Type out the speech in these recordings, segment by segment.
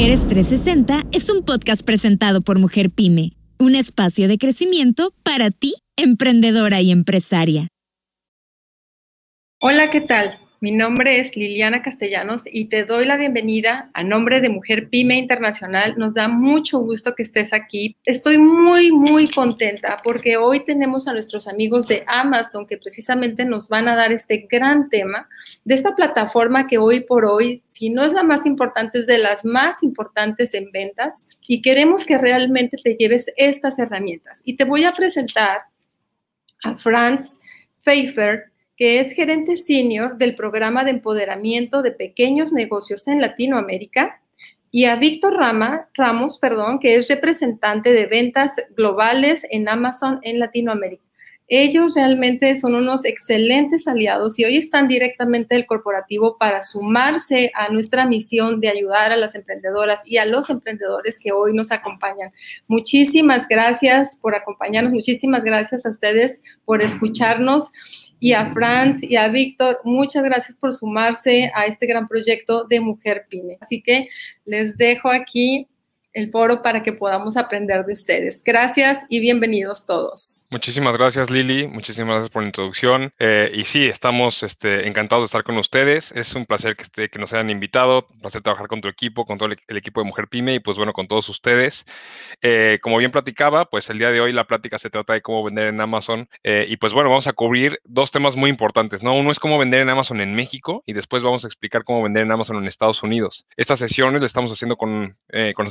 Mujeres 360 es un podcast presentado por Mujer Pyme, un espacio de crecimiento para ti, emprendedora y empresaria. Hola, ¿qué tal? Mi nombre es Liliana Castellanos y te doy la bienvenida a nombre de Mujer Pyme Internacional. Nos da mucho gusto que estés aquí. Estoy muy, muy contenta porque hoy tenemos a nuestros amigos de Amazon que precisamente nos van a dar este gran tema de esta plataforma que hoy por hoy, si no es la más importante, es de las más importantes en ventas y queremos que realmente te lleves estas herramientas. Y te voy a presentar a Franz Pfeiffer que es gerente senior del programa de empoderamiento de pequeños negocios en Latinoamérica, y a Víctor Rama, Ramos, perdón, que es representante de ventas globales en Amazon en Latinoamérica. Ellos realmente son unos excelentes aliados y hoy están directamente del corporativo para sumarse a nuestra misión de ayudar a las emprendedoras y a los emprendedores que hoy nos acompañan. Muchísimas gracias por acompañarnos, muchísimas gracias a ustedes por escucharnos y a Franz y a Víctor, muchas gracias por sumarse a este gran proyecto de Mujer Pyme. Así que les dejo aquí el foro para que podamos aprender de ustedes. Gracias y bienvenidos todos. Muchísimas gracias Lili, muchísimas gracias por la introducción. Eh, y sí, estamos este, encantados de estar con ustedes. Es un placer que, este, que nos hayan invitado, un placer trabajar con tu equipo, con todo el, equipo de Mujer Pyme y pues bueno, con todos ustedes. Eh, como bien platicaba, pues el día de hoy la plática se trata de cómo vender en Amazon. Eh, y pues bueno, vamos a cubrir dos temas muy importantes, ¿no? Uno es cómo vender en Amazon en México y después vamos a explicar cómo vender en Amazon en Estados Unidos. Estas sesiones las estamos haciendo con, con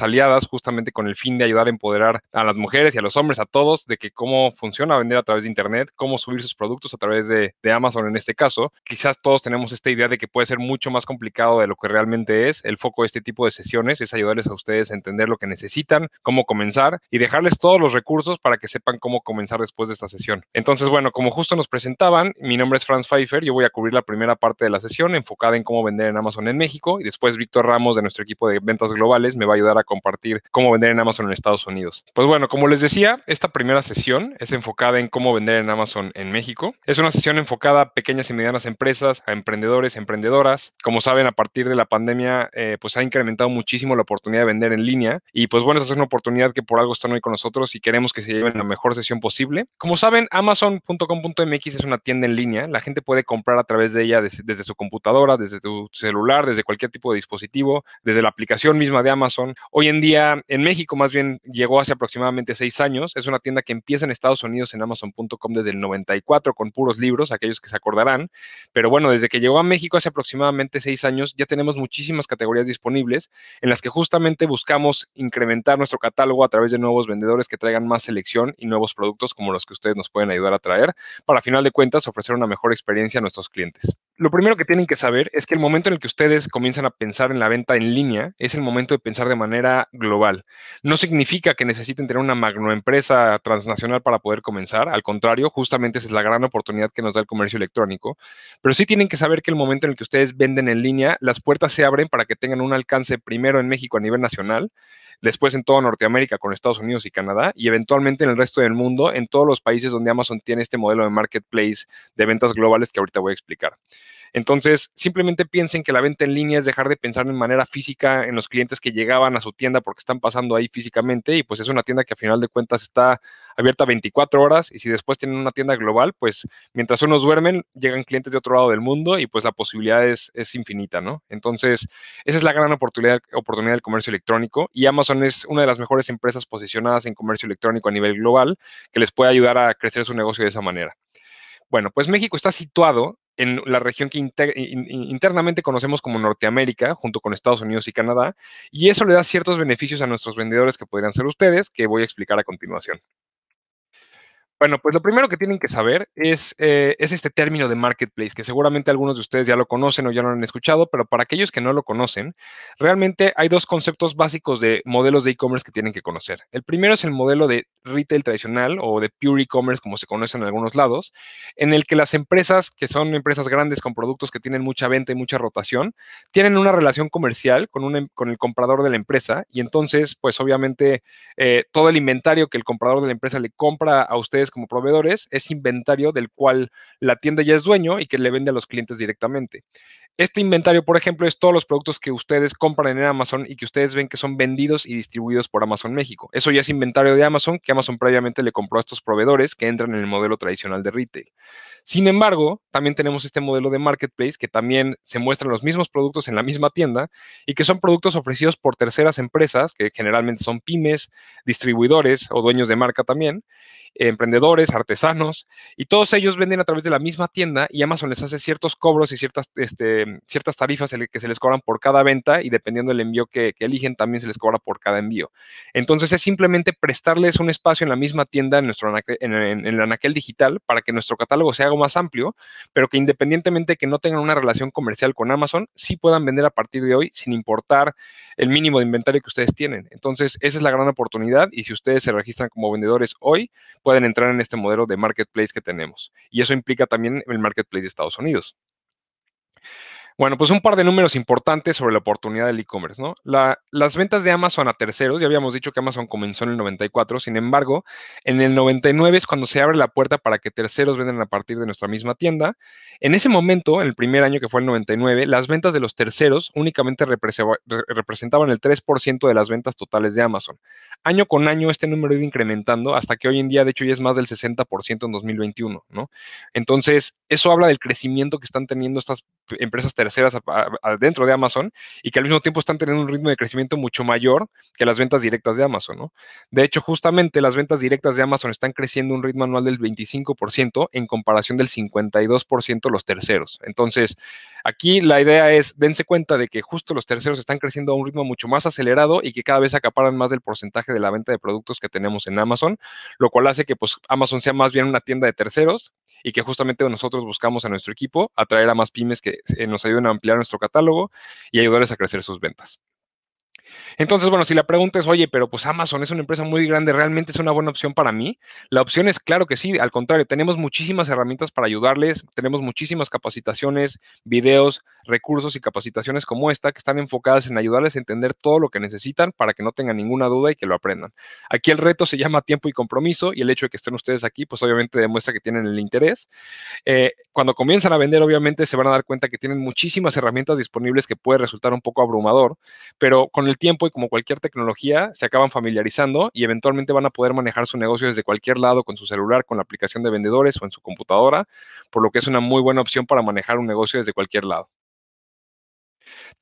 aliadas justamente con el fin de ayudar a empoderar a las mujeres y a los hombres, a todos, de que cómo funciona vender a través de Internet, cómo subir sus productos a través de, Amazon en este caso. Quizás todos tenemos esta idea de que puede ser mucho más complicado de lo que realmente es. El foco de este tipo de sesiones es ayudarles a ustedes a entender lo que necesitan, cómo comenzar y dejarles todos los recursos para que sepan cómo comenzar después de esta sesión. Entonces, bueno, como justo nos presentaban, mi nombre es Franz Pfeiffer, yo voy a cubrir la primera parte de la sesión enfocada en cómo vender en Amazon en México y después Víctor Ramos de nuestro equipo de ventas globales me va a ayudar a compartir cómo vender en Amazon en Estados Unidos. Pues bueno, como les decía, esta primera sesión es enfocada en cómo vender en Amazon en México. Es una sesión enfocada a pequeñas y medianas empresas, a emprendedores, emprendedoras. Como saben, a partir de la pandemia, eh, pues ha incrementado muchísimo la oportunidad de vender en línea. Y pues bueno, es una oportunidad que por algo están hoy con nosotros y queremos que se lleven la mejor sesión posible. Como saben, amazon.com.mx es una tienda en línea. La gente puede comprar a través de ella desde, desde su computadora, desde tu celular, desde cualquier tipo de dispositivo, desde la aplicación misma de Amazon. Hoy en día en México más bien llegó hace aproximadamente seis años. Es una tienda que empieza en Estados Unidos en Amazon.com desde el 94 con puros libros, aquellos que se acordarán. Pero bueno, desde que llegó a México hace aproximadamente seis años ya tenemos muchísimas categorías disponibles en las que justamente buscamos incrementar nuestro catálogo a través de nuevos vendedores que traigan más selección y nuevos productos como los que ustedes nos pueden ayudar a traer para, a final de cuentas, ofrecer una mejor experiencia a nuestros clientes. Lo primero que tienen que saber es que el momento en el que ustedes comienzan a pensar en la venta en línea es el momento de pensar de manera global. No significa que necesiten tener una magnoempresa transnacional para poder comenzar, al contrario, justamente esa es la gran oportunidad que nos da el comercio electrónico, pero sí tienen que saber que el momento en el que ustedes venden en línea, las puertas se abren para que tengan un alcance primero en México a nivel nacional, después en toda Norteamérica con Estados Unidos y Canadá y eventualmente en el resto del mundo, en todos los países donde Amazon tiene este modelo de marketplace de ventas globales que ahorita voy a explicar. Entonces, simplemente piensen que la venta en línea es dejar de pensar en manera física en los clientes que llegaban a su tienda porque están pasando ahí físicamente y pues es una tienda que a final de cuentas está abierta 24 horas y si después tienen una tienda global, pues mientras unos duermen, llegan clientes de otro lado del mundo y pues la posibilidad es, infinita, ¿no? Entonces, esa es la gran oportunidad, oportunidad del comercio electrónico y Amazon es una de las mejores empresas posicionadas en comercio electrónico a nivel global que les puede ayudar a crecer su negocio de esa manera. Bueno, pues México está situado en la región que internamente conocemos como Norteamérica, junto con Estados Unidos y Canadá, y eso le da ciertos beneficios a nuestros vendedores que podrían ser ustedes, que voy a explicar a continuación. Bueno, pues lo primero que tienen que saber es, eh, es, este término de marketplace, que seguramente algunos de ustedes ya lo conocen o ya lo han escuchado, pero para aquellos que no lo conocen, realmente hay dos conceptos básicos de modelos de e-commerce que tienen que conocer. El primero es el modelo de retail tradicional o de pure e-commerce, como se conoce en algunos lados, en el que las empresas, que son empresas grandes con productos que tienen mucha venta y mucha rotación, tienen una relación comercial con, em, el comprador de la empresa y entonces, pues obviamente, eh, todo el inventario que el comprador de la empresa le compra a ustedes como proveedores es inventario del cual la tienda ya es dueño y que le vende a los clientes directamente. Este inventario, por ejemplo, es todos los productos que ustedes compran en Amazon y que ustedes ven que son vendidos y distribuidos por Amazon México. Eso ya es inventario de Amazon que Amazon previamente le compró a estos proveedores que entran en el modelo tradicional de retail. Sin embargo, también tenemos este modelo de marketplace que también se muestran los mismos productos en la misma tienda y que son productos ofrecidos por terceras empresas, que generalmente son pymes, distribuidores o dueños de marca también, emprendedores, artesanos, y todos ellos venden a través de la misma tienda y Amazon les hace ciertos cobros y ciertas, este, ciertas tarifas que se les cobran por cada venta y dependiendo del envío que, eligen, también se les cobra por cada envío. Entonces es simplemente prestarles un espacio en la misma tienda en, nuestro, en, en el anaquel digital para que nuestro catálogo sea más amplio, pero que independientemente de que no tengan una relación comercial con Amazon, sí puedan vender a partir de hoy sin importar el mínimo de inventario que ustedes tienen. Entonces, esa es la gran oportunidad y si ustedes se registran como vendedores hoy, pueden entrar en este modelo de marketplace que tenemos. Y eso implica también el marketplace de Estados Unidos. Bueno, pues un par de números importantes sobre la oportunidad del e-commerce, ¿no? las ventas de Amazon a terceros, ya habíamos dicho que Amazon comenzó en el 94, sin embargo, en el 99 es cuando se abre la puerta para que terceros vendan a partir de nuestra misma tienda. En ese momento, en el primer año que fue el 99, las ventas de los terceros únicamente representaban el 3% de las ventas totales de Amazon. Año con año este número ha ido incrementando hasta que hoy en día, de hecho, ya es más del 60% en 2021, ¿no? Entonces, eso habla del crecimiento que están teniendo estas empresas terceras dentro de Amazon y que al mismo tiempo están teniendo un ritmo de crecimiento mucho mayor que las ventas directas de Amazon, ¿no? De hecho, justamente las ventas directas de Amazon están creciendo un ritmo anual del 25% en comparación del 52% los terceros. Entonces, aquí la idea es, dense cuenta de que justo los terceros están creciendo a un ritmo mucho más acelerado y que cada vez acaparan más del porcentaje de la venta de productos que tenemos en Amazon, lo cual hace que pues Amazon sea más bien una tienda de terceros y que justamente nosotros buscamos a nuestro equipo atraer a más pymes que eh, nos ayuden a ampliar nuestro catálogo y ayudarles a crecer sus ventas. Entonces, bueno, si la pregunta es, oye, pero pues Amazon es una empresa muy grande, ¿realmente es una buena opción para mí? La opción es claro que sí, al contrario, tenemos muchísimas herramientas para ayudarles, tenemos muchísimas capacitaciones, videos, recursos y capacitaciones como esta que están enfocadas en ayudarles a entender todo lo que necesitan para que no tengan ninguna duda y que lo aprendan. Aquí el reto se llama tiempo y compromiso y el hecho de que estén ustedes aquí, pues obviamente demuestra que tienen el interés. Eh, cuando comienzan a vender, obviamente se van a dar cuenta que tienen muchísimas herramientas disponibles que puede resultar un poco abrumador, pero con el tiempo y como cualquier tecnología, se acaban familiarizando y eventualmente van a poder manejar su negocio desde cualquier lado con su celular, con la aplicación de vendedores o en su computadora, por lo que es una muy buena opción para manejar un negocio desde cualquier lado.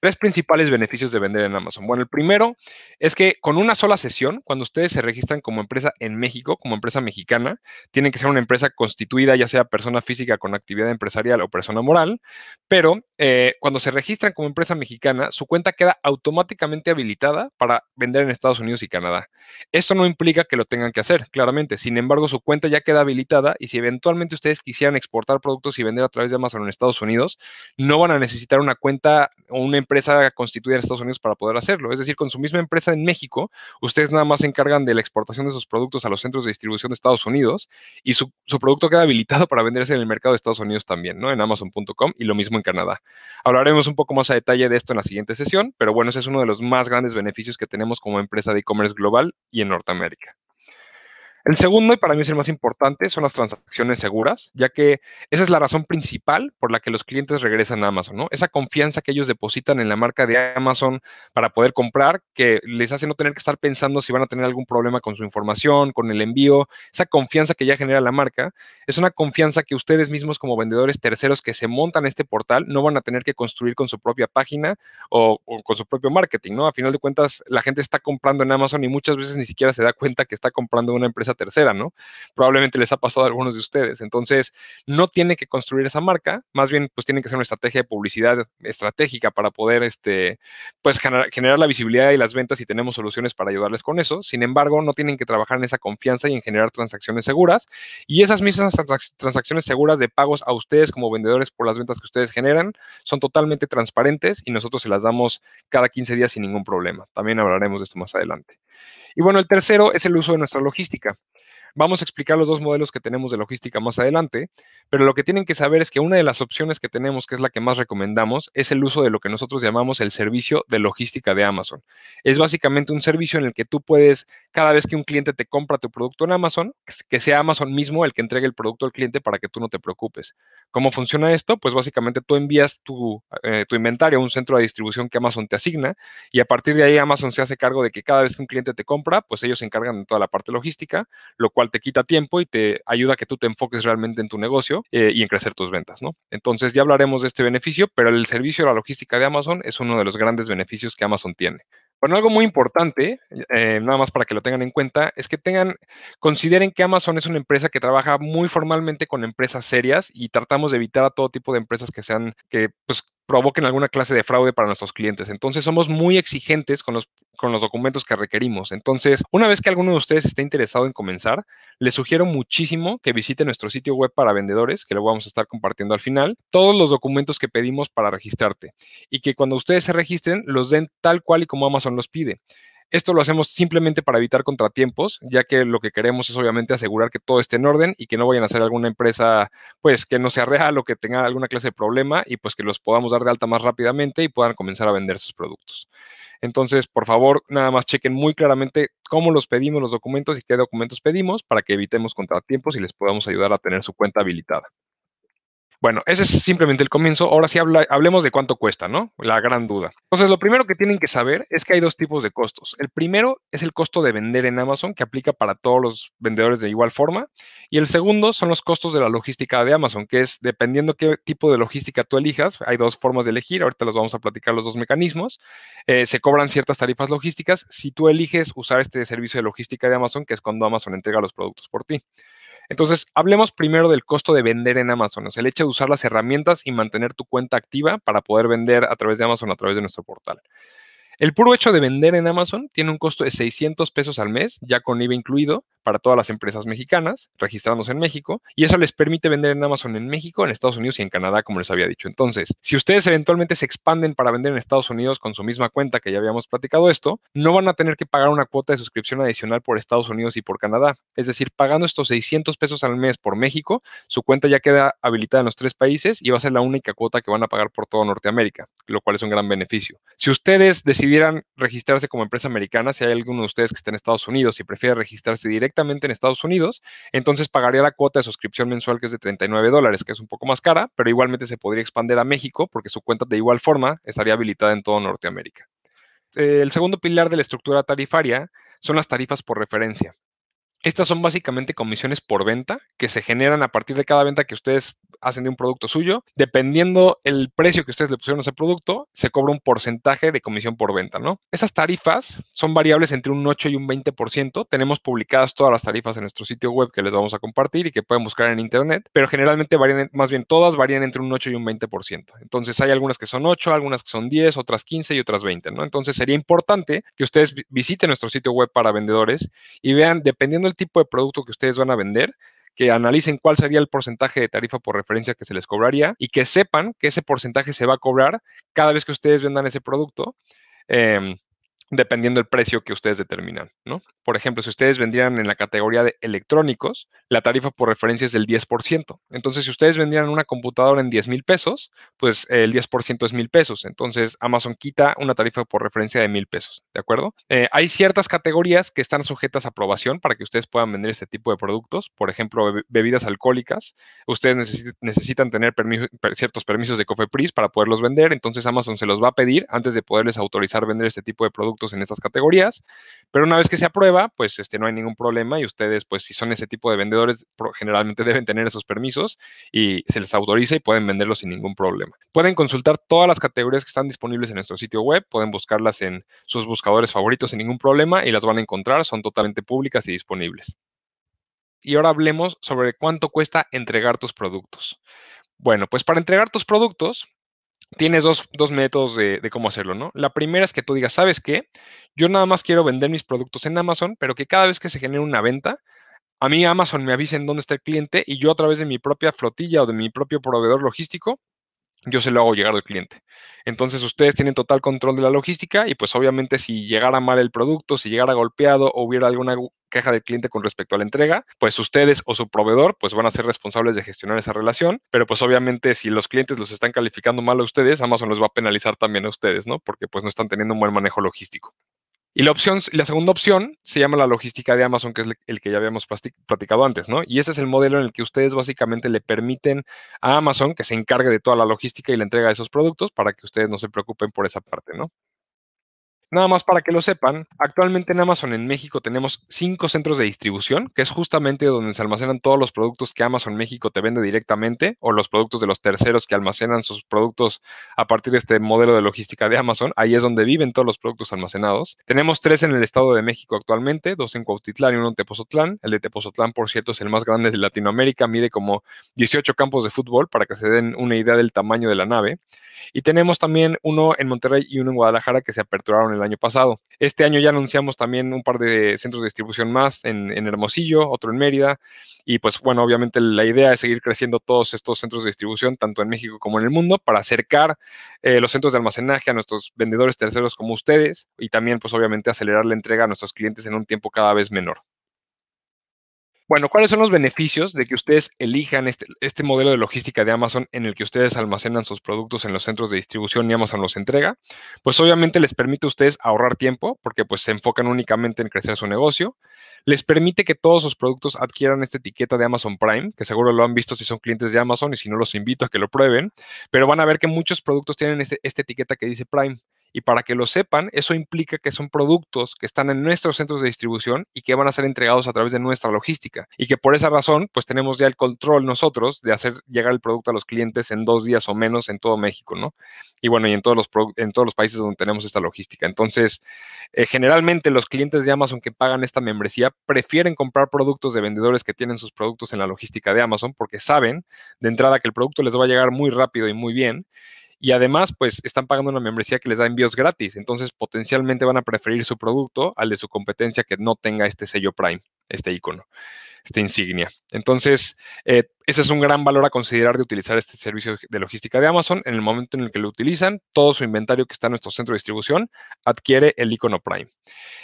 Tres principales beneficios de vender en Amazon. Bueno, el primero es que con una sola sesión, cuando ustedes se registran como empresa en México, como empresa mexicana, tienen que ser una empresa constituida, ya sea persona física con actividad empresarial o persona moral, pero eh, cuando se registran como empresa mexicana, su cuenta queda automáticamente habilitada para vender en Estados Unidos y Canadá. Esto no implica que lo tengan que hacer, claramente. Sin embargo, su cuenta ya queda habilitada y si eventualmente ustedes quisieran exportar productos y vender a través de Amazon en Estados Unidos, no van a necesitar una cuenta o una empresa constituida en Estados Unidos para poder hacerlo. Es decir, con su misma empresa en México, ustedes nada más se encargan de la exportación de sus productos a los centros de distribución de Estados Unidos y su, producto queda habilitado para venderse en el mercado de Estados Unidos también, ¿no? En Amazon.com y lo mismo en Canadá. Hablaremos un poco más a detalle de esto en la siguiente sesión, pero bueno, ese es uno de los más grandes beneficios que tenemos como empresa de e-commerce global y en Norteamérica. El segundo, y para mí es el más importante, son las transacciones seguras, ya que esa es la razón principal por la que los clientes regresan a Amazon, ¿no? Esa confianza que ellos depositan en la marca de Amazon para poder comprar, que les hace no tener que estar pensando si van a tener algún problema con su información, con el envío, esa confianza que ya genera la marca, es una confianza que ustedes mismos como vendedores terceros que se montan este portal no van a tener que construir con su propia página o, con su propio marketing, ¿no? A final de cuentas, la gente está comprando en Amazon y muchas veces ni siquiera se da cuenta que está comprando una empresa tercera, ¿no? Probablemente les ha pasado a algunos de ustedes. Entonces, no tiene que construir esa marca, más bien, pues tienen que hacer una estrategia de publicidad estratégica para poder, este, pues generar, la visibilidad y las ventas y tenemos soluciones para ayudarles con eso. Sin embargo, no tienen que trabajar en esa confianza y en generar transacciones seguras. Y esas mismas transacciones seguras de pagos a ustedes como vendedores por las ventas que ustedes generan son totalmente transparentes y nosotros se las damos cada 15 días sin ningún problema. También hablaremos de esto más adelante. Y bueno, el tercero es el uso de nuestra logística. Vamos a explicar los dos modelos que tenemos de logística más adelante, pero lo que tienen que saber es que una de las opciones que tenemos, que es la que más recomendamos, es el uso de lo que nosotros llamamos el servicio de logística de Amazon. Es básicamente un servicio en el que tú puedes, cada vez que un cliente te compra tu producto en Amazon, que sea Amazon mismo el que entregue el producto al cliente para que tú no te preocupes. ¿Cómo funciona esto? Pues básicamente tú envías tu, eh, tu inventario a un centro de distribución que Amazon te asigna y a partir de ahí Amazon se hace cargo de que cada vez que un cliente te compra, pues ellos se encargan de toda la parte logística, lo cual te quita tiempo y te ayuda a que tú te enfoques realmente en tu negocio eh, y en crecer tus ventas, ¿no? Entonces ya hablaremos de este beneficio, pero el servicio de la logística de Amazon es uno de los grandes beneficios que Amazon tiene. Bueno, algo muy importante, eh, nada más para que lo tengan en cuenta, es que tengan, consideren que Amazon es una empresa que trabaja muy formalmente con empresas serias y tratamos de evitar a todo tipo de empresas que sean, que pues provoquen alguna clase de fraude para nuestros clientes. Entonces, somos muy exigentes con los, con los documentos que requerimos. Entonces, una vez que alguno de ustedes esté interesado en comenzar, les sugiero muchísimo que visite nuestro sitio web para vendedores, que lo vamos a estar compartiendo al final, todos los documentos que pedimos para registrarte y que cuando ustedes se registren los den tal cual y como Amazon los pide. Esto lo hacemos simplemente para evitar contratiempos, ya que lo que queremos es obviamente asegurar que todo esté en orden y que no vayan a ser alguna empresa, pues, que no sea real o que tenga alguna clase de problema y pues que los podamos dar de alta más rápidamente y puedan comenzar a vender sus productos. Entonces, por favor, nada más chequen muy claramente cómo los pedimos los documentos y qué documentos pedimos para que evitemos contratiempos y les podamos ayudar a tener su cuenta habilitada. Bueno, ese es simplemente el comienzo. Ahora sí hablemos de cuánto cuesta, ¿no? La gran duda. Entonces, lo primero que tienen que saber es que hay dos tipos de costos. El primero es el costo de vender en Amazon, que aplica para todos los vendedores de igual forma. Y el segundo son los costos de la logística de Amazon, que es dependiendo qué tipo de logística tú elijas. Hay dos formas de elegir. Ahorita los vamos a platicar los dos mecanismos. Eh, se cobran ciertas tarifas logísticas si tú eliges usar este servicio de logística de Amazon, que es cuando Amazon entrega los productos por ti. Entonces, hablemos primero del costo de vender en Amazon, o sea, el hecho de usar las herramientas y mantener tu cuenta activa para poder vender a través de Amazon, a través de nuestro portal. El puro hecho de vender en Amazon tiene un costo de 600 pesos al mes, ya con IVA incluido, para todas las empresas mexicanas, registrándose en México, y eso les permite vender en Amazon en México, en Estados Unidos y en Canadá, como les había dicho. Entonces, si ustedes eventualmente se expanden para vender en Estados Unidos con su misma cuenta, que ya habíamos platicado esto, no van a tener que pagar una cuota de suscripción adicional por Estados Unidos y por Canadá. Es decir, pagando estos 600 pesos al mes por México, su cuenta ya queda habilitada en los tres países y va a ser la única cuota que van a pagar por toda Norteamérica, lo cual es un gran beneficio. Si ustedes decidieran registrarse como empresa americana, si hay alguno de ustedes que está en Estados Unidos y prefiere registrarse directamente en Estados Unidos, entonces pagaría la cuota de suscripción mensual que es de 39 dólares, que es un poco más cara, pero igualmente se podría expandir a México porque su cuenta de igual forma estaría habilitada en todo Norteamérica. el segundo pilar de la estructura tarifaria son las tarifas por referencia. Estas son básicamente comisiones por venta que se generan a partir de cada venta que ustedes hacen de un producto suyo. Dependiendo el precio que ustedes le pusieron a ese producto, se cobra un porcentaje de comisión por venta, ¿no? Esas tarifas son variables entre un 8 y un 20%. Tenemos publicadas todas las tarifas en nuestro sitio web que les vamos a compartir y que pueden buscar en internet, pero generalmente varían, más bien todas varían entre un 8 y un 20%. Entonces hay algunas que son 8, algunas que son 10, otras 15 y otras 20, ¿no? Entonces sería importante que ustedes visiten nuestro sitio web para vendedores y vean, dependiendo el tipo de producto que ustedes van a vender, que analicen cuál sería el porcentaje de tarifa por referencia que se les cobraría y que sepan que ese porcentaje se va a cobrar cada vez que ustedes vendan ese producto. Em, dependiendo del precio que ustedes determinan, ¿no? Por ejemplo, si ustedes vendieran en la categoría de electrónicos, la tarifa por referencia es del 10%. Entonces, si ustedes vendieran una computadora en 10 mil pesos, pues el 10% es mil pesos. Entonces, Amazon quita una tarifa por referencia de mil pesos, ¿de acuerdo? Eh, hay ciertas categorías que están sujetas a aprobación para que ustedes puedan vender este tipo de productos. Por ejemplo, bebidas alcohólicas. Ustedes necesitan tener ciertos permisos de COFEPRIS para poderlos vender. Entonces, Amazon se los va a pedir antes de poderles autorizar vender este tipo de productos en estas categorías, pero una vez que se aprueba, pues este, no hay ningún problema y ustedes, pues si son ese tipo de vendedores, generalmente deben tener esos permisos y se les autoriza y pueden venderlos sin ningún problema. Pueden consultar todas las categorías que están disponibles en nuestro sitio web, pueden buscarlas en sus buscadores favoritos sin ningún problema y las van a encontrar, son totalmente públicas y disponibles. Y ahora hablemos sobre cuánto cuesta entregar tus productos. Bueno, pues para entregar tus productos, tienes dos, métodos de, cómo hacerlo, ¿no? La primera es que tú digas, ¿sabes qué? Yo nada más quiero vender mis productos en Amazon, pero que cada vez que se genere una venta, a mí Amazon me avise en dónde está el cliente y yo a través de mi propia flotilla o de mi propio proveedor logístico, yo se lo hago llegar al cliente. Entonces ustedes tienen total control de la logística y pues obviamente si llegara mal el producto, si llegara golpeado o hubiera alguna queja del cliente con respecto a la entrega, pues ustedes o su proveedor pues van a ser responsables de gestionar esa relación, pero pues obviamente si los clientes los están calificando mal a ustedes, Amazon los va a penalizar también a ustedes, ¿no? Porque pues no están teniendo un buen manejo logístico. Y la opción, la segunda opción se llama la logística de Amazon, que es el que ya habíamos platicado antes, ¿no? Y ese es el modelo en el que ustedes básicamente le permiten a Amazon que se encargue de toda la logística y la entrega de esos productos para que ustedes no se preocupen por esa parte, ¿no? Nada más para que lo sepan, actualmente en Amazon en México tenemos cinco centros de distribución, que es justamente donde se almacenan todos los productos que Amazon México te vende directamente o los productos de los terceros que almacenan sus productos a partir de este modelo de logística de Amazon. Ahí es donde viven todos los productos almacenados. Tenemos tres en el Estado de México actualmente, dos en Cuautitlán y uno en Tepozotlán. El de Tepozotlán, por cierto, es el más grande de Latinoamérica, mide como 18 campos de fútbol para que se den una idea del tamaño de la nave. Y tenemos también uno en Monterrey y uno en Guadalajara que se aperturaron el año pasado. Este año ya anunciamos también un par de centros de distribución más en, Hermosillo, otro en Mérida. Y pues bueno, obviamente la idea es seguir creciendo todos estos centros de distribución, tanto en México como en el mundo, para acercar eh, los centros de almacenaje a nuestros vendedores terceros como ustedes y también pues obviamente acelerar la entrega a nuestros clientes en un tiempo cada vez menor. Bueno, ¿cuáles son los beneficios de que ustedes elijan este, este, modelo de logística de Amazon en el que ustedes almacenan sus productos en los centros de distribución y Amazon los entrega? Pues obviamente les permite a ustedes ahorrar tiempo porque pues se enfocan únicamente en crecer su negocio. Les permite que todos sus productos adquieran esta etiqueta de Amazon Prime, que seguro lo han visto si son clientes de Amazon y si no los invito a que lo prueben, pero van a ver que muchos productos tienen este, esta etiqueta que dice Prime. Y para que lo sepan, eso implica que son productos que están en nuestros centros de distribución y que van a ser entregados a través de nuestra logística. Y que por esa razón, pues tenemos ya el control nosotros de hacer llegar el producto a los clientes en dos días o menos en todo México, ¿no? Y bueno, y en todos los, en todos los países donde tenemos esta logística. Entonces, eh, generalmente los clientes de Amazon que pagan esta membresía prefieren comprar productos de vendedores que tienen sus productos en la logística de Amazon porque saben de entrada que el producto les va a llegar muy rápido y muy bien y además, pues están pagando una membresía que les da envíos gratis. Entonces, potencialmente van a preferir su producto al de su competencia que no tenga este sello Prime, este icono esta insignia. Entonces, eh, ese es un gran valor a considerar de utilizar este servicio de logística de Amazon. En el momento en el que lo utilizan, todo su inventario que está en nuestro centro de distribución adquiere el icono Prime.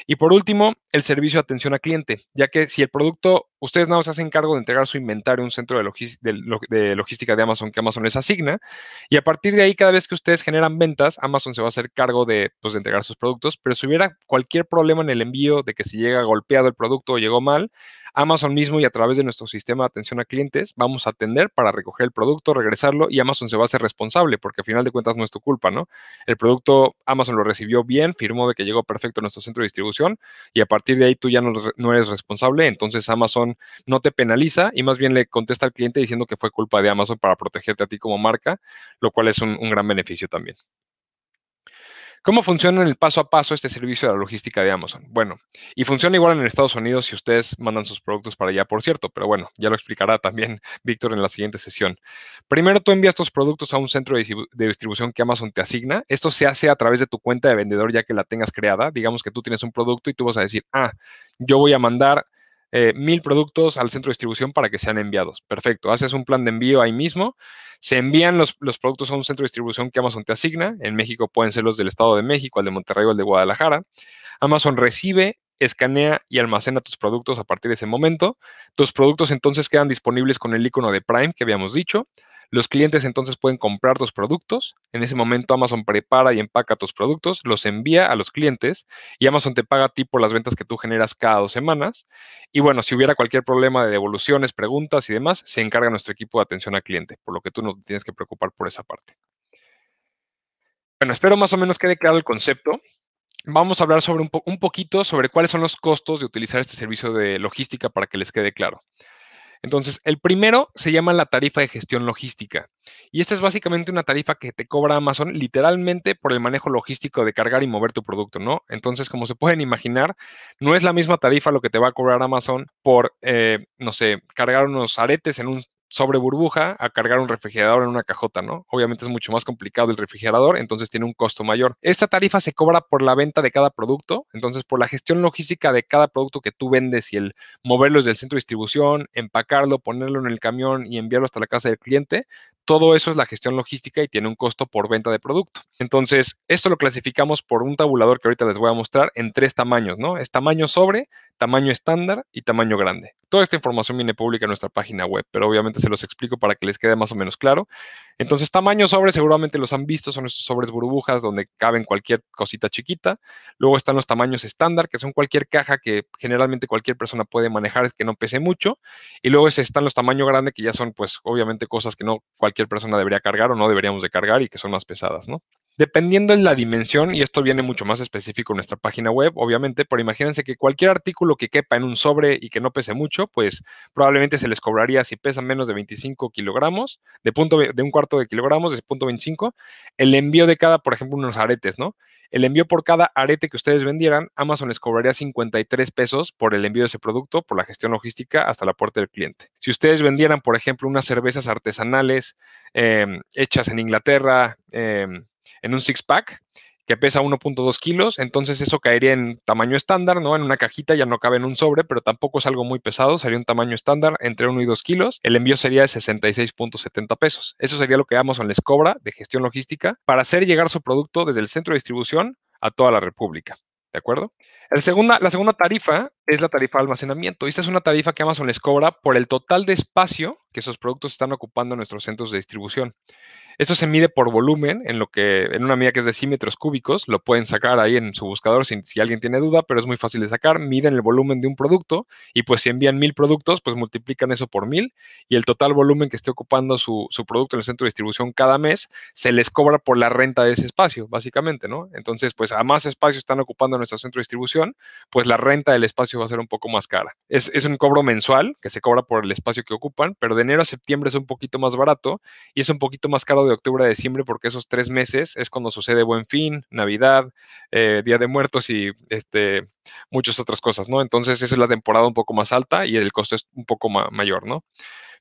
Y por último, el servicio de atención al cliente, ya que si el producto, ustedes nada más hacen cargo de entregar su inventario a un centro de, logística de Amazon que Amazon les asigna, y a partir de ahí, cada vez que ustedes generan ventas, Amazon se va a hacer cargo de, pues, de entregar sus productos, pero si hubiera cualquier problema en el envío de que si llega golpeado el producto o llegó mal, Amazon mismo y a través de nuestro sistema de atención a clientes vamos a atender para recoger el producto, regresarlo y Amazon se va a hacer responsable porque al final de cuentas no es tu culpa, ¿no? El producto Amazon lo recibió bien, firmó de que llegó perfecto a nuestro centro de distribución y a partir de ahí tú ya no, no eres responsable, entonces Amazon no te penaliza y más bien le contesta al cliente diciendo que fue culpa de Amazon para protegerte a ti como marca, lo cual es un gran beneficio también. ¿Cómo funciona en el paso a paso este servicio de la logística de Amazon? Bueno, y funciona igual en Estados Unidos si ustedes mandan sus productos para allá, por cierto, pero bueno, ya lo explicará también Víctor en la siguiente sesión. Primero tú envías tus productos a un centro de distribución que Amazon te asigna. Esto se hace a través de tu cuenta de vendedor ya que la tengas creada. Digamos que tú tienes un producto y tú vas a decir, ah, yo voy a mandar eh, mil productos al centro de distribución para que sean enviados. Perfecto, haces un plan de envío ahí mismo, se envían los, productos a un centro de distribución que Amazon te asigna. En México pueden ser los del Estado de México, el de Monterrey o el de Guadalajara. Amazon recibe, escanea y almacena tus productos a partir de ese momento. Tus productos entonces quedan disponibles con el icono de Prime que habíamos dicho. Los clientes entonces pueden comprar tus productos. En ese momento Amazon prepara y empaca tus productos, los envía a los clientes y Amazon te paga a ti por las ventas que tú generas cada dos semanas. Y bueno, si hubiera cualquier problema de devoluciones, preguntas y demás, se encarga nuestro equipo de atención al cliente, por lo que tú no tienes que preocupar por esa parte. Bueno, espero más o menos quede claro el concepto. Vamos a hablar sobre un, un poquito sobre cuáles son los costos de utilizar este servicio de logística para que les quede claro. Entonces, el primero se llama la tarifa de gestión logística. Y esta es básicamente una tarifa que te cobra Amazon literalmente por el manejo logístico de cargar y mover tu producto, ¿no? Entonces, como se pueden imaginar, no es la misma tarifa lo que te va a cobrar Amazon por, eh, no sé, cargar unos aretes en un sobre burbuja a cargar un refrigerador en una cajota, ¿no? Obviamente es mucho más complicado el refrigerador, entonces tiene un costo mayor. Esta tarifa se cobra por la venta de cada producto, entonces por la gestión logística de cada producto que tú vendes y el moverlo desde el centro de distribución, empacarlo, ponerlo en el camión y enviarlo hasta la casa del cliente, todo eso es la gestión logística y tiene un costo por venta de producto. Entonces, esto lo clasificamos por un tabulador que ahorita les voy a mostrar en tres tamaños, ¿no? Es tamaño sobre, tamaño estándar y tamaño grande. Toda esta información viene pública en nuestra página web, pero obviamente se los explico para que les quede más o menos claro. Entonces, tamaño sobre, seguramente los han visto, son estos sobres burbujas donde caben cualquier cosita chiquita. Luego están los tamaños estándar, que son cualquier caja que generalmente cualquier persona puede manejar, que no pese mucho. Y luego están los tamaño grande, que ya son, pues, obviamente cosas que no cualquier persona debería cargar o no deberíamos de cargar y que son más pesadas, ¿no? Dependiendo de la dimensión, y esto viene mucho más específico en nuestra página web, obviamente, pero imagínense que cualquier artículo que quepa en un sobre y que no pese mucho, pues probablemente se les cobraría si pesa menos de 25 kilogramos, de, punto, de un cuarto de kilogramos, de punto 25, el envío de cada, por ejemplo, unos aretes, ¿no? El envío por cada arete que ustedes vendieran, Amazon les cobraría 53 pesos por el envío de ese producto, por la gestión logística hasta la puerta del cliente. Si ustedes vendieran, por ejemplo, unas cervezas artesanales em, hechas en Inglaterra, em, en un six-pack que pesa 1.2 kilos, entonces eso caería en tamaño estándar, ¿no? En una cajita ya no cabe en un sobre, pero tampoco es algo muy pesado, sería un tamaño estándar entre 1 y 2 kilos. El envío sería de 66.70 pesos. Eso sería lo que Amazon les cobra de gestión logística para hacer llegar su producto desde el centro de distribución a toda la República. ¿De acuerdo? La segunda tarifa es la tarifa de almacenamiento. Esta es una tarifa que Amazon les cobra por el total de espacio que esos productos están ocupando en nuestros centros de distribución. Eso se mide por volumen, en lo que, en una medida que es de decímetros cúbicos, lo pueden sacar ahí en su buscador si, si, alguien tiene duda, pero es muy fácil de sacar. Miden el volumen de un producto y pues si envían mil productos, pues multiplican eso por mil y el total volumen que esté ocupando su, su producto en el centro de distribución cada mes se les cobra por la renta de ese espacio, básicamente, ¿no? Entonces, pues a más espacio están ocupando nuestro centro de distribución, pues la renta del espacio va a ser un poco más cara. Es, es un cobro mensual que se cobra por el espacio que ocupan, pero de enero a septiembre es un poquito más barato y es un poquito más caro de octubre a diciembre porque esos tres meses es cuando sucede Buen Fin, Navidad, eh, Día de Muertos y este, muchas otras cosas, ¿no? Entonces esa es la temporada un poco más alta y el costo es un poco mayor, ¿no?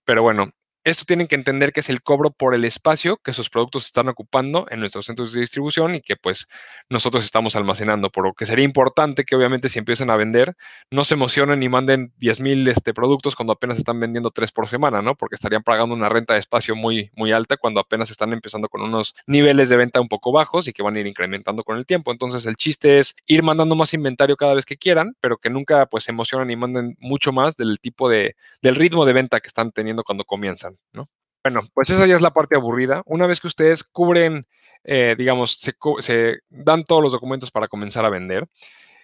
Pero bueno, esto tienen que entender que es el cobro por el espacio que sus productos están ocupando en nuestros centros de distribución y que pues nosotros estamos almacenando, por lo que sería importante que obviamente si empiezan a vender, no se emocionen y manden 10 mil este, productos cuando apenas están vendiendo tres por semana, ¿no? Porque estarían pagando una renta de espacio muy, muy alta cuando apenas están empezando con unos niveles de venta un poco bajos y que van a ir incrementando con el tiempo. Entonces el chiste es ir mandando más inventario cada vez que quieran, pero que nunca pues se emocionen y manden mucho más del tipo de, del ritmo de venta que están teniendo cuando comienzan. ¿No? Bueno, pues esa ya es la parte aburrida. Una vez que ustedes cubren, eh, digamos, se, dan todos los documentos para comenzar a vender,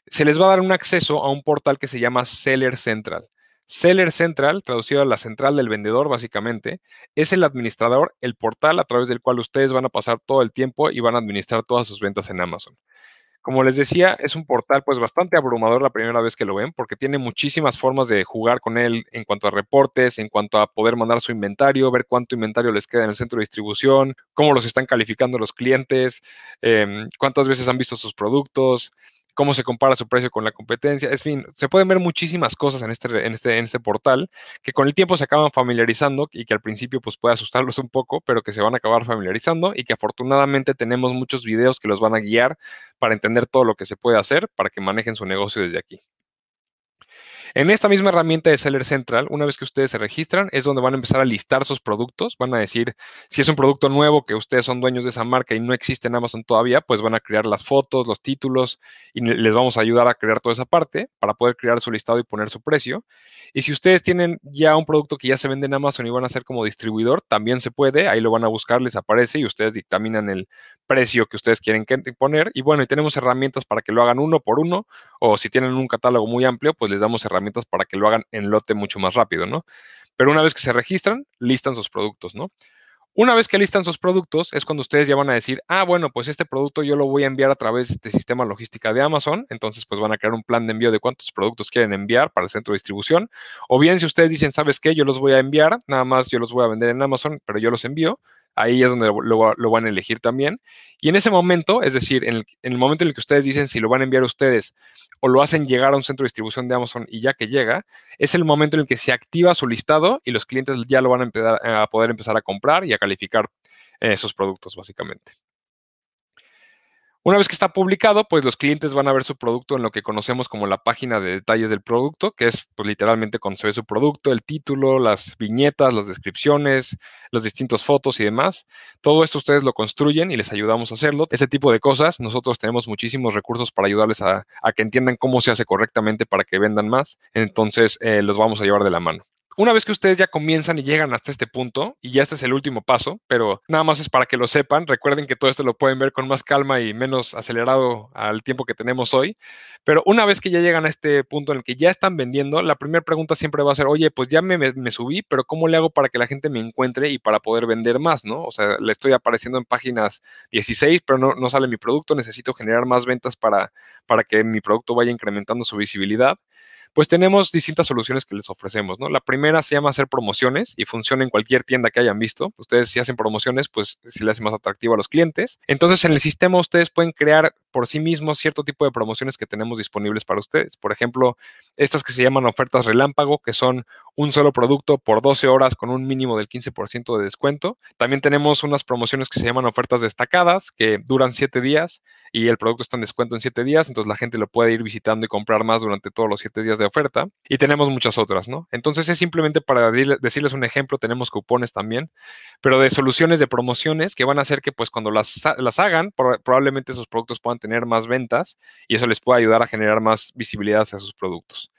se les va a dar un acceso a un portal que se llama Seller Central. Seller Central, traducido a la central del vendedor, básicamente, es el administrador, el portal a través del cual ustedes van a pasar todo el tiempo y van a administrar todas sus ventas en Amazon. Como les decía, es un portal pues bastante abrumador la primera vez que lo ven porque tiene muchísimas formas de jugar con él en cuanto a reportes, en cuanto a poder mandar su inventario, ver cuánto inventario les queda en el centro de distribución, cómo los están calificando los clientes, em, cuántas veces han visto sus productos, cómo se compara su precio con la competencia. En fin, se pueden ver muchísimas cosas en este, en este, en este portal que con el tiempo se acaban familiarizando y que al principio pues puede asustarlos un poco, pero que se van a acabar familiarizando y que afortunadamente tenemos muchos videos que los van a guiar para entender todo lo que se puede hacer para que manejen su negocio desde aquí. En esta misma herramienta de Seller Central, una vez que ustedes se registran, es donde van a empezar a listar sus productos. Van a decir, si es un producto nuevo que ustedes son dueños de esa marca y no existe en Amazon todavía, pues van a crear las fotos, los títulos y les vamos a ayudar a crear toda esa parte para poder crear su listado y poner su precio. Y si ustedes tienen ya un producto que ya se vende en Amazon y van a ser como distribuidor, también se puede. Ahí lo van a buscar, les aparece y ustedes dictaminan el precio que ustedes quieren poner. Y bueno, y tenemos herramientas para que lo hagan uno por uno o si tienen un catálogo muy amplio, pues les damos herramientas para que lo hagan en lote mucho más rápido, ¿no? Pero una vez que se registran, listan sus productos, ¿no? Una vez que listan sus productos, es cuando ustedes ya van a decir, ah, bueno, pues este producto yo lo voy a enviar a través de este sistema logística de Amazon. Entonces, pues van a crear un plan de envío de cuántos productos quieren enviar para el centro de distribución. O bien, si ustedes dicen, ¿sabes qué? Yo los voy a enviar, nada más yo los voy a vender en Amazon, pero yo los envío. Ahí es donde lo, van a elegir también. Y en ese momento, es decir, en el, momento en el que ustedes dicen si lo van a enviar ustedes o lo hacen llegar a un centro de distribución de Amazon y ya que llega, es el momento en el que se activa su listado y los clientes ya lo van a, empezar, a poder empezar a comprar y a calificar esos productos, básicamente. Una vez que está publicado, pues los clientes van a ver su producto en lo que conocemos como la página de detalles del producto, que es pues, literalmente cuando se ve su producto, el título, las viñetas, las descripciones, las distintas fotos y demás. Todo esto ustedes lo construyen y les ayudamos a hacerlo. Ese tipo de cosas, nosotros tenemos muchísimos recursos para ayudarles a, que entiendan cómo se hace correctamente para que vendan más. Entonces, eh, los vamos a llevar de la mano. Una vez que ustedes ya comienzan y llegan hasta este punto, y ya este es el último paso, pero nada más es para que lo sepan, recuerden que todo esto lo pueden ver con más calma y menos acelerado al tiempo que tenemos hoy, pero una vez que ya llegan a este punto en el que ya están vendiendo, la primera pregunta siempre va a ser, oye, pues ya me, subí, pero ¿cómo le hago para que la gente me encuentre y para poder vender más, no? O sea, le estoy apareciendo en páginas 16, pero no, no sale mi producto, necesito generar más ventas para, para que mi producto vaya incrementando su visibilidad pues tenemos distintas soluciones que les ofrecemos, ¿no? La primera se llama hacer promociones y funciona en cualquier tienda que hayan visto. Ustedes si hacen promociones, pues si le hace más atractivo a los clientes. Entonces en el sistema ustedes pueden crear por sí mismos cierto tipo de promociones que tenemos disponibles para ustedes. Por ejemplo, estas que se llaman ofertas relámpago, que son un solo producto por 12 horas con un mínimo del 15% de descuento. También tenemos unas promociones que se llaman ofertas destacadas, que duran 7 días y el producto está en descuento en 7 días, entonces la gente lo puede ir visitando y comprar más durante todos los 7 días de oferta. Y tenemos muchas otras, ¿no? Entonces es simplemente para decirles un ejemplo, tenemos cupones también, pero de soluciones de promociones que van a hacer que pues cuando las, las hagan, probablemente esos productos puedan tener más ventas y eso les puede ayudar a generar más visibilidad hacia sus productos.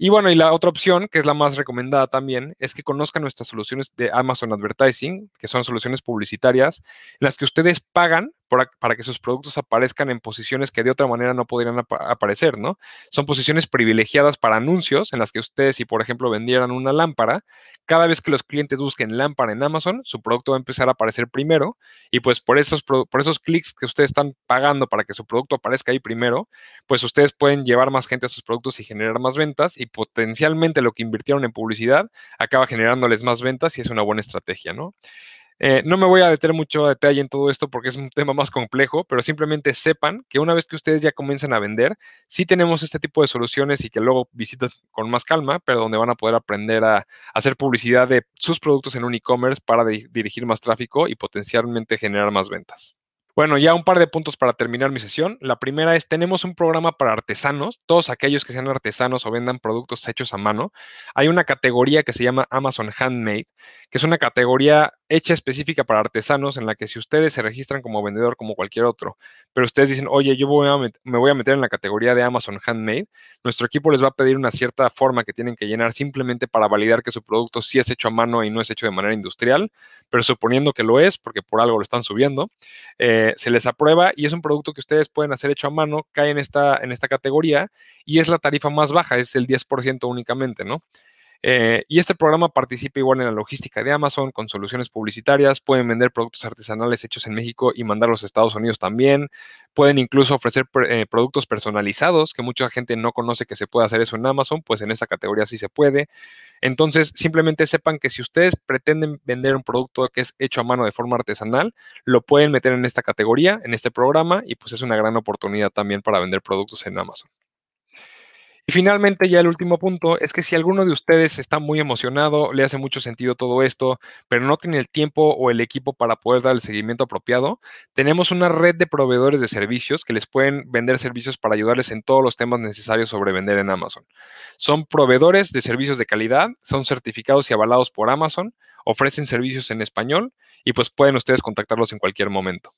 Y bueno, y la otra opción, que es la más recomendada también, es que conozcan nuestras soluciones de Amazon Advertising, que son soluciones publicitarias, las que ustedes pagan para, que sus productos aparezcan en posiciones que de otra manera no podrían aparecer, ¿no? Son posiciones privilegiadas para anuncios en las que ustedes, si por ejemplo vendieran una lámpara, cada vez que los clientes busquen lámpara en Amazon, su producto va a empezar a aparecer primero y pues por esos, por esos clics que ustedes están pagando para que su producto aparezca ahí primero, pues ustedes pueden llevar más gente a sus productos y generar más ventas potencialmente lo que invirtieron en publicidad acaba generándoles más ventas y es una buena estrategia, ¿no? Eh, no me voy a detener mucho a detalle en todo esto porque es un tema más complejo, pero simplemente sepan que una vez que ustedes ya comienzan a vender, sí tenemos este tipo de soluciones y que luego visitan con más calma, pero donde van a poder aprender a hacer publicidad de sus productos en un e-commerce para dirigir más tráfico y potencialmente generar más ventas. Bueno, ya un par de puntos para terminar mi sesión. La primera es, tenemos un programa para artesanos, todos aquellos que sean artesanos o vendan productos hechos a mano. Hay una categoría que se llama Amazon Handmade, que es una categoría hecha específica para artesanos en la que si ustedes se registran como vendedor como cualquier otro, pero ustedes dicen, oye, yo me voy a meter en la categoría de Amazon Handmade, nuestro equipo les va a pedir una cierta forma que tienen que llenar simplemente para validar que su producto sí es hecho a mano y no es hecho de manera industrial, pero suponiendo que lo es, porque por algo lo están subiendo, eh, se les aprueba y es un producto que ustedes pueden hacer hecho a mano, cae en esta, en esta categoría y es la tarifa más baja, es el 10% únicamente, ¿no? Eh, y este programa participa igual en la logística de Amazon con soluciones publicitarias. Pueden vender productos artesanales hechos en México y mandarlos a Estados Unidos también. Pueden incluso ofrecer eh, productos personalizados, que mucha gente no conoce que se puede hacer eso en Amazon, pues en esa categoría sí se puede. Entonces, simplemente sepan que si ustedes pretenden vender un producto que es hecho a mano de forma artesanal, lo pueden meter en esta categoría, en este programa, y pues es una gran oportunidad también para vender productos en Amazon. Y finalmente, ya el último punto es que si alguno de ustedes está muy emocionado, le hace mucho sentido todo esto, pero no tiene el tiempo o el equipo para poder dar el seguimiento apropiado, tenemos una red de proveedores de servicios que les pueden vender servicios para ayudarles en todos los temas necesarios sobre vender en Amazon. Son proveedores de servicios de calidad, son certificados y avalados por Amazon, ofrecen servicios en español y pues pueden ustedes contactarlos en cualquier momento.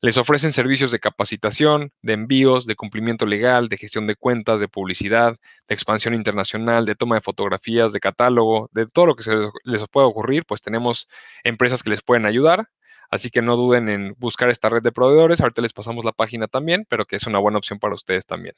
Les ofrecen servicios de capacitación, de envíos, de cumplimiento legal, de gestión de cuentas, de publicidad, de expansión internacional, de toma de fotografías, de catálogo, de todo lo que se les pueda ocurrir, pues tenemos empresas que les pueden ayudar. Así que no duden en buscar esta red de proveedores. Ahorita les pasamos la página también, pero que es una buena opción para ustedes también.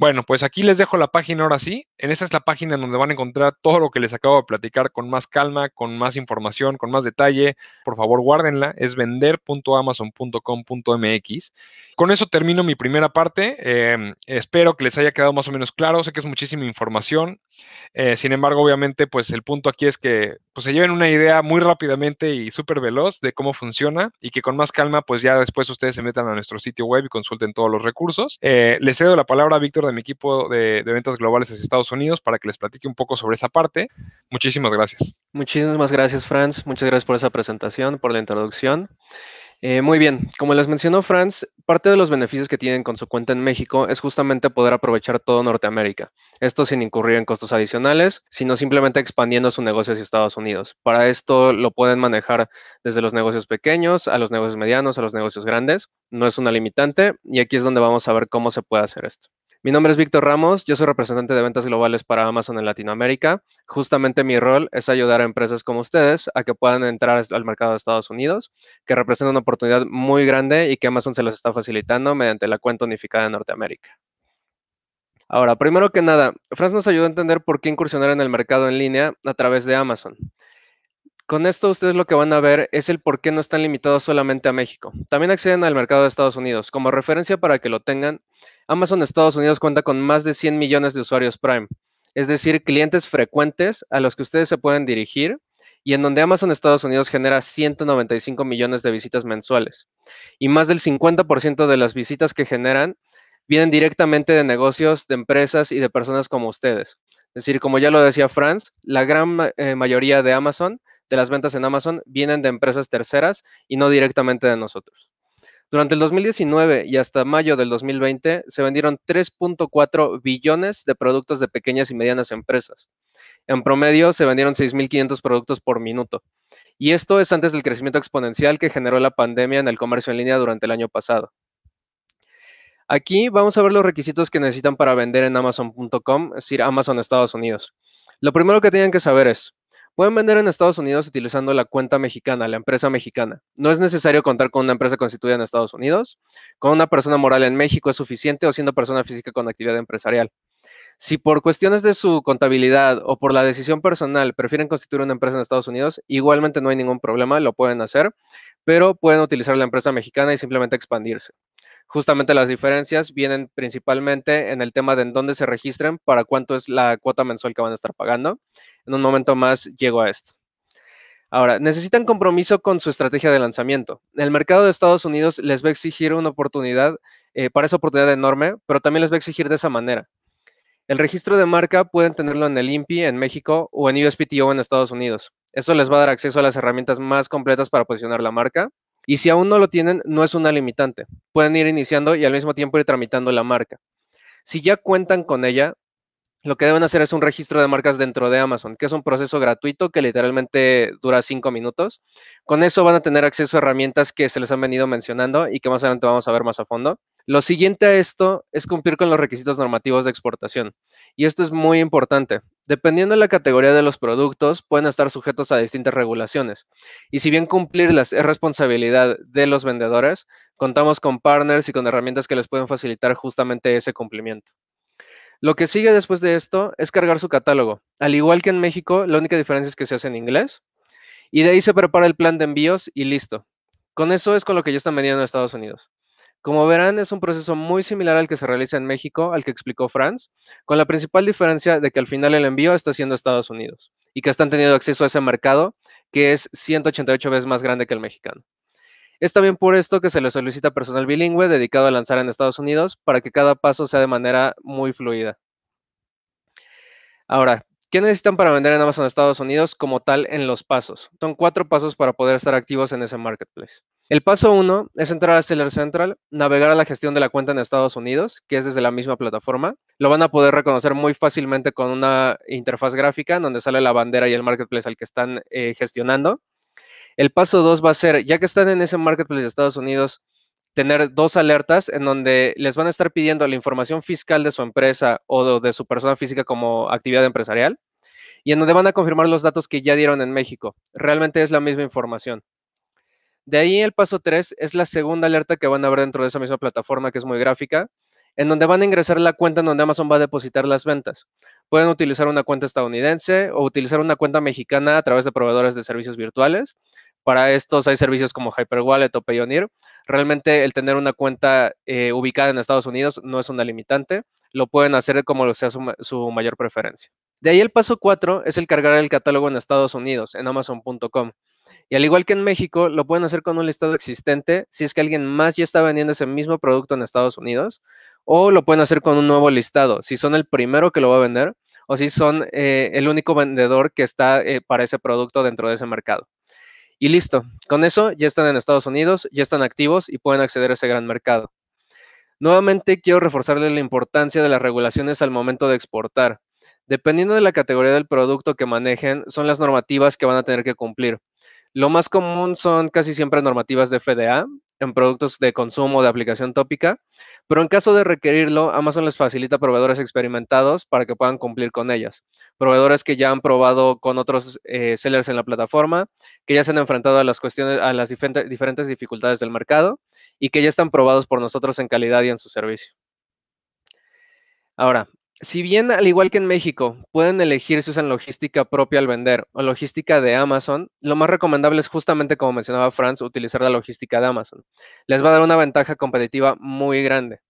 Bueno, pues aquí les dejo la página ahora sí. En esa es la página en donde van a encontrar todo lo que les acabo de platicar con más calma, con más información, con más detalle. Por favor, guárdenla. Es vender.amazon.com.mx. Con eso termino mi primera parte. Em, espero que les haya quedado más o menos claro. Sé que es muchísima información. Eh, sin embargo, obviamente, pues el punto aquí es que pues, se lleven una idea muy rápidamente y súper veloz de cómo funciona y que con más calma, pues ya después ustedes se metan a nuestro sitio web y consulten todos los recursos. Eh, les cedo la palabra a Víctor mi equipo de, ventas globales hacia Estados Unidos para que les platique un poco sobre esa parte. Muchísimas gracias. Muchísimas gracias, Franz. Muchas gracias por esa presentación, por la introducción. Eh, muy bien, como les mencionó Franz, parte de los beneficios que tienen con su cuenta en México es justamente poder aprovechar todo Norteamérica. Esto sin incurrir en costos adicionales, sino simplemente expandiendo su negocio hacia Estados Unidos. Para esto lo pueden manejar desde los negocios pequeños a los negocios medianos, a los negocios grandes. No es una limitante y aquí es donde vamos a ver cómo se puede hacer esto. Mi nombre es Víctor Ramos, yo soy representante de ventas globales para Amazon en Latinoamérica. Justamente mi rol es ayudar a empresas como ustedes a que puedan entrar al mercado de Estados Unidos, que representa una oportunidad muy grande y que Amazon se los está facilitando mediante la cuenta unificada de Norteamérica. Ahora, primero que nada, Franz nos ayudó a entender por qué incursionar en el mercado en línea a través de Amazon. Con esto ustedes lo que van a ver es el por qué no están limitados solamente a México. También acceden al mercado de Estados Unidos. Como referencia para que lo tengan, Amazon Estados Unidos cuenta con más de 100 millones de usuarios Prime, es decir, clientes frecuentes a los que ustedes se pueden dirigir y en donde Amazon Estados Unidos genera 195 millones de visitas mensuales. Y más del 50% de las visitas que generan vienen directamente de negocios, de empresas y de personas como ustedes. Es decir, como ya lo decía Franz, la gran eh, mayoría de Amazon de las ventas en Amazon vienen de empresas terceras y no directamente de nosotros. Durante el 2019 y hasta mayo del 2020 se vendieron 3.4 billones de productos de pequeñas y medianas empresas. En promedio se vendieron 6.500 productos por minuto. Y esto es antes del crecimiento exponencial que generó la pandemia en el comercio en línea durante el año pasado. Aquí vamos a ver los requisitos que necesitan para vender en amazon.com, es decir, Amazon Estados Unidos. Lo primero que tienen que saber es, Pueden vender en Estados Unidos utilizando la cuenta mexicana, la empresa mexicana. No es necesario contar con una empresa constituida en Estados Unidos. Con una persona moral en México es suficiente o siendo persona física con actividad empresarial. Si por cuestiones de su contabilidad o por la decisión personal prefieren constituir una empresa en Estados Unidos, igualmente no hay ningún problema, lo pueden hacer, pero pueden utilizar la empresa mexicana y simplemente expandirse. Justamente las diferencias vienen principalmente en el tema de en dónde se registren, para cuánto es la cuota mensual que van a estar pagando. En un momento más llego a esto. Ahora, necesitan compromiso con su estrategia de lanzamiento. El mercado de Estados Unidos les va a exigir una oportunidad, eh, para esa oportunidad enorme, pero también les va a exigir de esa manera. El registro de marca pueden tenerlo en el INPI en México o en USPTO en Estados Unidos. Esto les va a dar acceso a las herramientas más completas para posicionar la marca y si aún no lo tienen, no es una limitante. Pueden ir iniciando y al mismo tiempo ir tramitando la marca. Si ya cuentan con ella, lo que deben hacer es un registro de marcas dentro de Amazon, que es un proceso gratuito que literalmente dura cinco minutos. Con eso van a tener acceso a herramientas que se les han venido mencionando y que más adelante vamos a ver más a fondo. Lo siguiente a esto es cumplir con los requisitos normativos de exportación. Y esto es muy importante. Dependiendo de la categoría de los productos, pueden estar sujetos a distintas regulaciones. Y si bien cumplirlas es responsabilidad de los vendedores, contamos con partners y con herramientas que les pueden facilitar justamente ese cumplimiento. Lo que sigue después de esto es cargar su catálogo. Al igual que en México, la única diferencia es que se hace en inglés. Y de ahí se prepara el plan de envíos y listo. Con eso es con lo que ya están vendiendo en Estados Unidos. Como verán, es un proceso muy similar al que se realiza en México, al que explicó Franz, con la principal diferencia de que al final el envío está siendo Estados Unidos y que están teniendo acceso a ese mercado que es 188 veces más grande que el mexicano. Es también por esto que se le solicita personal bilingüe dedicado a lanzar en Estados Unidos para que cada paso sea de manera muy fluida. Ahora, ¿qué necesitan para vender en Amazon Estados Unidos como tal en los pasos? Son cuatro pasos para poder estar activos en ese marketplace. El paso uno es entrar a Seller Central, navegar a la gestión de la cuenta en Estados Unidos, que es desde la misma plataforma. Lo van a poder reconocer muy fácilmente con una interfaz gráfica en donde sale la bandera y el marketplace al que están eh, gestionando. El paso dos va a ser, ya que están en ese marketplace de Estados Unidos, tener dos alertas en donde les van a estar pidiendo la información fiscal de su empresa o de su persona física como actividad empresarial y en donde van a confirmar los datos que ya dieron en México. Realmente es la misma información. De ahí el paso tres es la segunda alerta que van a ver dentro de esa misma plataforma que es muy gráfica, en donde van a ingresar la cuenta en donde Amazon va a depositar las ventas. Pueden utilizar una cuenta estadounidense o utilizar una cuenta mexicana a través de proveedores de servicios virtuales. Para estos hay servicios como Hyperwallet o Payoneer. Realmente el tener una cuenta eh, ubicada en Estados Unidos no es una limitante. Lo pueden hacer como sea su, mayor preferencia. De ahí el paso 4 es el cargar el catálogo en Estados Unidos, en amazon.com. Y al igual que en México, lo pueden hacer con un listado existente si es que alguien más ya está vendiendo ese mismo producto en Estados Unidos, o lo pueden hacer con un nuevo listado, si son el primero que lo va a vender o si son eh, el único vendedor que está eh, para ese producto dentro de ese mercado. Y listo, con eso ya están en Estados Unidos, ya están activos y pueden acceder a ese gran mercado. Nuevamente quiero reforzarle la importancia de las regulaciones al momento de exportar. Dependiendo de la categoría del producto que manejen, son las normativas que van a tener que cumplir. Lo más común son casi siempre normativas de FDA en productos de consumo de aplicación tópica, pero en caso de requerirlo, Amazon les facilita proveedores experimentados para que puedan cumplir con ellas. Proveedores que ya han probado con otros eh, sellers en la plataforma, que ya se han enfrentado a las cuestiones, a las diferentes dificultades del mercado y que ya están probados por nosotros en calidad y en su servicio. Ahora, si bien, al igual que en México, pueden elegir si usan logística propia al vender o logística de Amazon, lo más recomendable es justamente, como mencionaba Franz, utilizar la logística de Amazon. Les va a dar una ventaja competitiva muy grande.